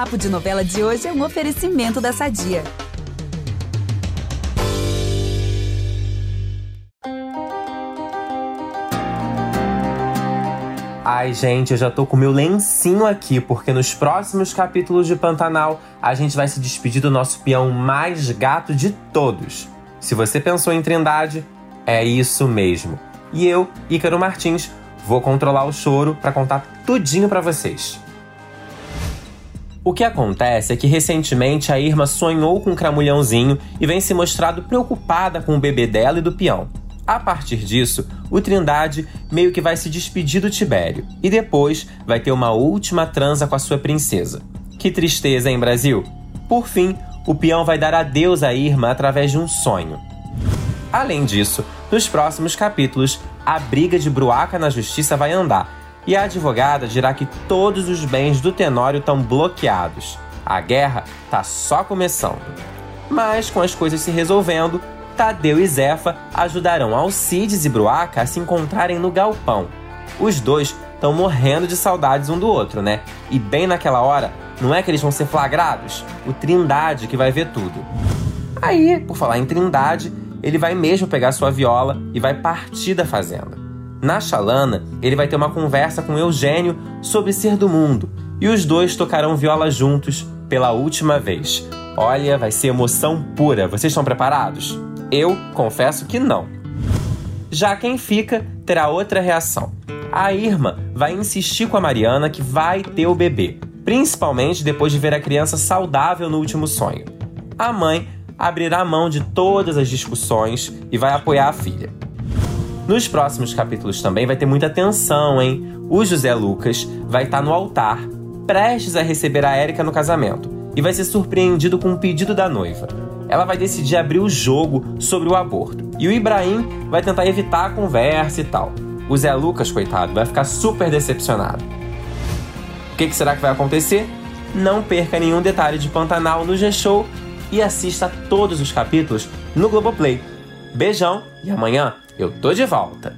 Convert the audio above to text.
Papo de Novela de hoje é um oferecimento da Sadia. Ai, gente, eu já tô com meu lencinho aqui, porque nos próximos capítulos de Pantanal a gente vai se despedir do nosso peão mais gato de todos. Se você pensou em Trindade, é isso mesmo. E eu, Ícaro Martins, vou controlar o choro para contar tudinho para vocês. O que acontece é que recentemente a Irma sonhou com um cramulhãozinho e vem se mostrado preocupada com o bebê dela e do peão. A partir disso, o Trindade meio que vai se despedir do Tibério e depois vai ter uma última transa com a sua princesa. Que tristeza, hein, Brasil? Por fim, o peão vai dar adeus à Irma através de um sonho. Além disso, nos próximos capítulos, a briga de Bruaca na justiça vai andar e a advogada dirá que todos os bens do Tenório estão bloqueados. A guerra tá só começando. Mas com as coisas se resolvendo, Tadeu e Zefa ajudarão Alcides e Bruaca a se encontrarem no galpão. Os dois estão morrendo de saudades um do outro, né? E bem naquela hora, não é que eles vão ser flagrados? O Trindade que vai ver tudo. Aí, por falar em Trindade, ele vai mesmo pegar sua viola e vai partir da fazenda. Na chalana, ele vai ter uma conversa com Eugênio sobre ser do mundo e os dois tocarão viola juntos pela última vez. Olha, vai ser emoção pura. Vocês estão preparados? Eu confesso que não. Já quem fica terá outra reação. A Irma vai insistir com a Mariana que vai ter o bebê, principalmente depois de ver a criança saudável no último sonho. A mãe abrirá mão de todas as discussões e vai apoiar a filha. Nos próximos capítulos também vai ter muita tensão, hein? O José Lucas vai estar no altar, prestes a receber a Érica no casamento, e vai ser surpreendido com um pedido da noiva. Ela vai decidir abrir o jogo sobre o aborto. E o Ibrahim vai tentar evitar a conversa e tal. O Zé Lucas, coitado, vai ficar super decepcionado. O que, que será que vai acontecer? Não perca nenhum detalhe de Pantanal no G-Show e assista todos os capítulos no Globoplay. Beijão e amanhã eu tô de volta.